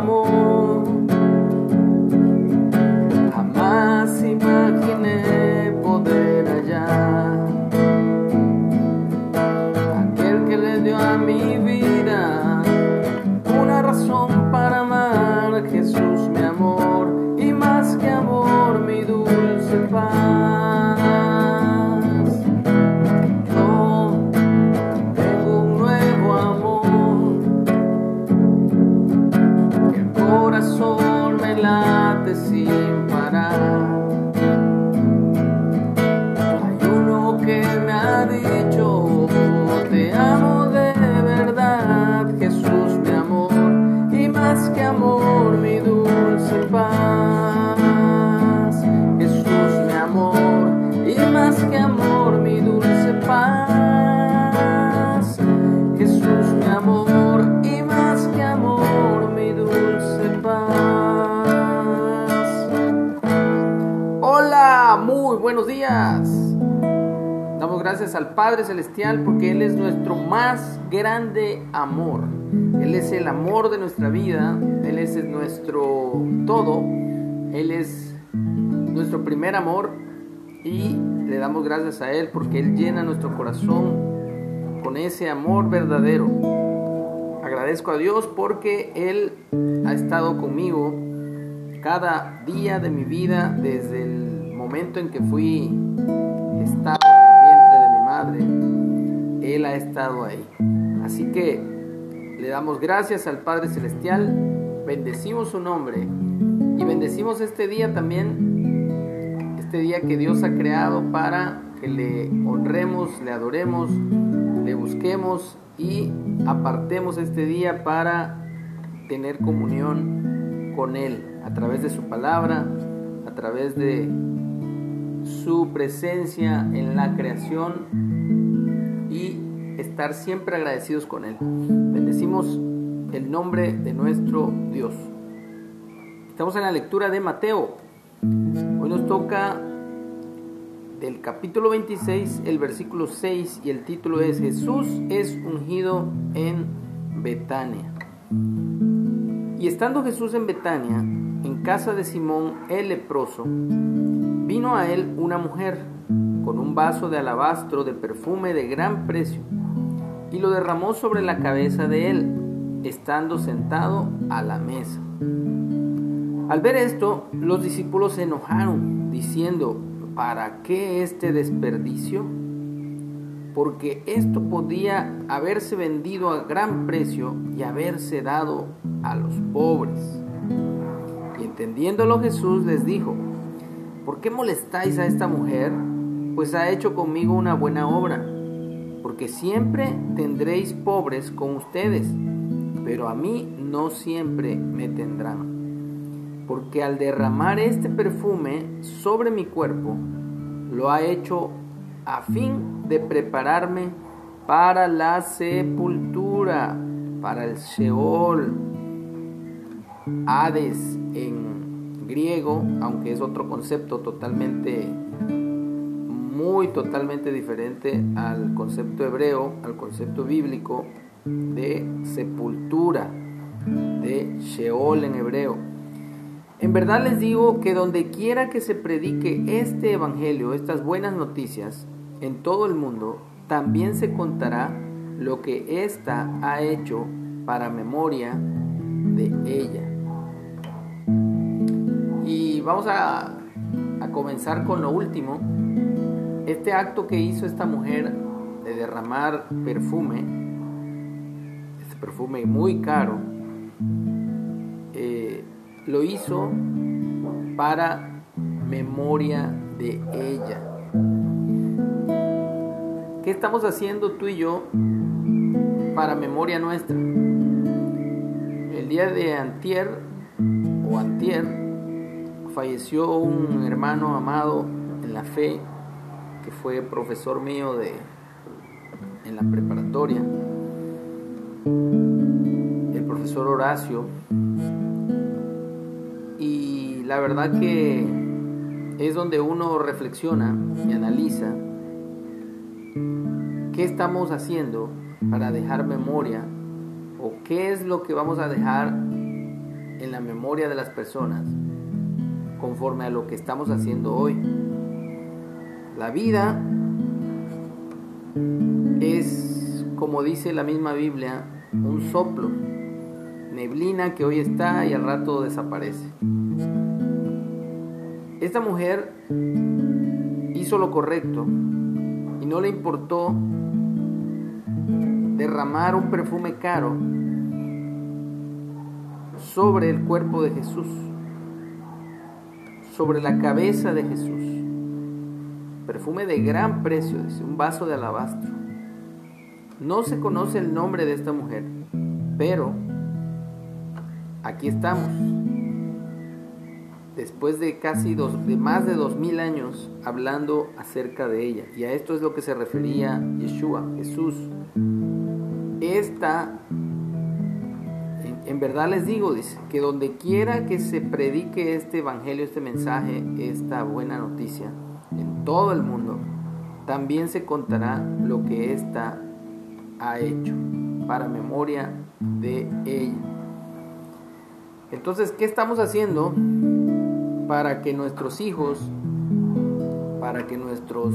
amor. Sin parar. Hay uno que me ha dicho, te amo de verdad, Jesús mi amor, y más que amor, mi dulce paz. Jesús mi amor, y más que amor, mi dulce paz. Buenos días. Damos gracias al Padre Celestial porque Él es nuestro más grande amor. Él es el amor de nuestra vida, Él es nuestro todo, Él es nuestro primer amor y le damos gracias a Él porque Él llena nuestro corazón con ese amor verdadero. Agradezco a Dios porque Él ha estado conmigo cada día de mi vida desde el momento en que fui estaba en el vientre de mi madre. Él ha estado ahí. Así que le damos gracias al Padre Celestial, bendecimos su nombre y bendecimos este día también, este día que Dios ha creado para que le honremos, le adoremos, le busquemos y apartemos este día para tener comunión con Él a través de su palabra, a través de su presencia en la creación y estar siempre agradecidos con Él. Bendecimos el nombre de nuestro Dios. Estamos en la lectura de Mateo. Hoy nos toca del capítulo 26, el versículo 6 y el título es Jesús es ungido en Betania. Y estando Jesús en Betania, en casa de Simón el leproso, vino a él una mujer con un vaso de alabastro de perfume de gran precio y lo derramó sobre la cabeza de él, estando sentado a la mesa. Al ver esto, los discípulos se enojaron, diciendo, ¿para qué este desperdicio? Porque esto podía haberse vendido a gran precio y haberse dado a los pobres. Y entendiéndolo Jesús les dijo, ¿por qué molestáis a esta mujer? Pues ha hecho conmigo una buena obra. Porque siempre tendréis pobres con ustedes, pero a mí no siempre me tendrán. Porque al derramar este perfume sobre mi cuerpo, lo ha hecho a fin de prepararme para la sepultura, para el Sheol, Hades en griego, aunque es otro concepto totalmente, muy totalmente diferente al concepto hebreo, al concepto bíblico de sepultura, de Sheol en hebreo. En verdad les digo que donde quiera que se predique este evangelio, estas buenas noticias, en todo el mundo, también se contará lo que ésta ha hecho para memoria de ella. Y vamos a, a comenzar con lo último. Este acto que hizo esta mujer de derramar perfume, este perfume muy caro, eh, lo hizo para memoria de ella. ¿Qué estamos haciendo tú y yo para memoria nuestra? El día de antier o antier falleció un hermano amado en la fe que fue profesor mío de en la preparatoria, el profesor Horacio. Y la verdad que es donde uno reflexiona y analiza qué estamos haciendo para dejar memoria o qué es lo que vamos a dejar en la memoria de las personas conforme a lo que estamos haciendo hoy. La vida es, como dice la misma Biblia, un soplo, neblina que hoy está y al rato desaparece. Esta mujer hizo lo correcto y no le importó derramar un perfume caro sobre el cuerpo de Jesús, sobre la cabeza de Jesús. Perfume de gran precio, dice, un vaso de alabastro. No se conoce el nombre de esta mujer, pero aquí estamos. Después de casi dos, de más de dos mil años hablando acerca de ella. Y a esto es lo que se refería Yeshua, Jesús. Esta en verdad les digo, dice, que donde quiera que se predique este evangelio, este mensaje, esta buena noticia, en todo el mundo, también se contará lo que ésta ha hecho, para memoria de ella. Entonces, ¿qué estamos haciendo para que nuestros hijos, para que nuestros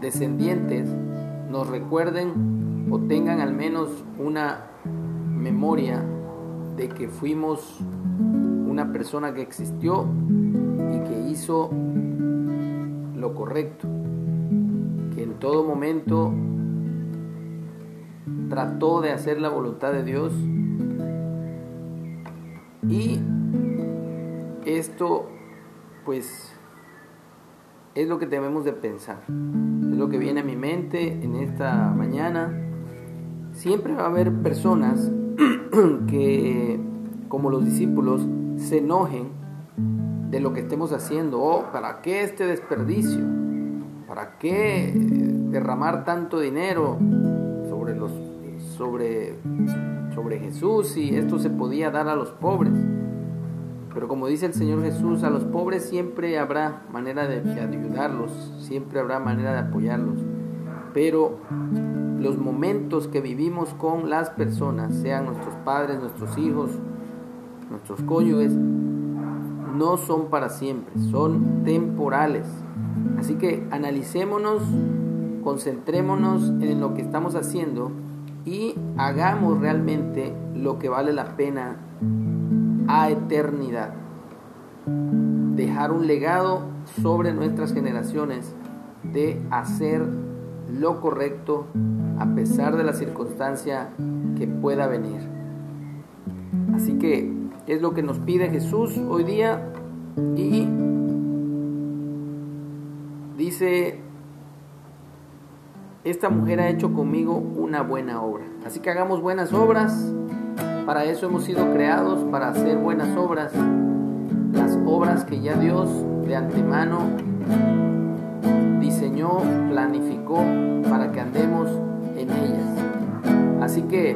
descendientes nos recuerden o tengan al menos una memoria de que fuimos una persona que existió y que hizo lo correcto, que en todo momento trató de hacer la voluntad de Dios y esto pues es lo que debemos de pensar, es lo que viene a mi mente en esta mañana. Siempre va a haber personas que, como los discípulos, se enojen de lo que estemos haciendo. Oh, ¿para qué este desperdicio? ¿Para qué derramar tanto dinero sobre los sobre sobre Jesús si esto se podía dar a los pobres? Pero como dice el Señor Jesús, a los pobres siempre habrá manera de ayudarlos, siempre habrá manera de apoyarlos. Pero los momentos que vivimos con las personas, sean nuestros padres, nuestros hijos, nuestros cónyuges, no son para siempre, son temporales. Así que analicémonos, concentrémonos en lo que estamos haciendo y hagamos realmente lo que vale la pena a eternidad. Dejar un legado sobre nuestras generaciones de hacer lo correcto a pesar de la circunstancia que pueda venir. Así que es lo que nos pide Jesús hoy día y dice, esta mujer ha hecho conmigo una buena obra. Así que hagamos buenas obras. Para eso hemos sido creados, para hacer buenas obras. Las obras que ya Dios de antemano diseñó, planificó Así que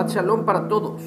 Shabbat Shalom para todos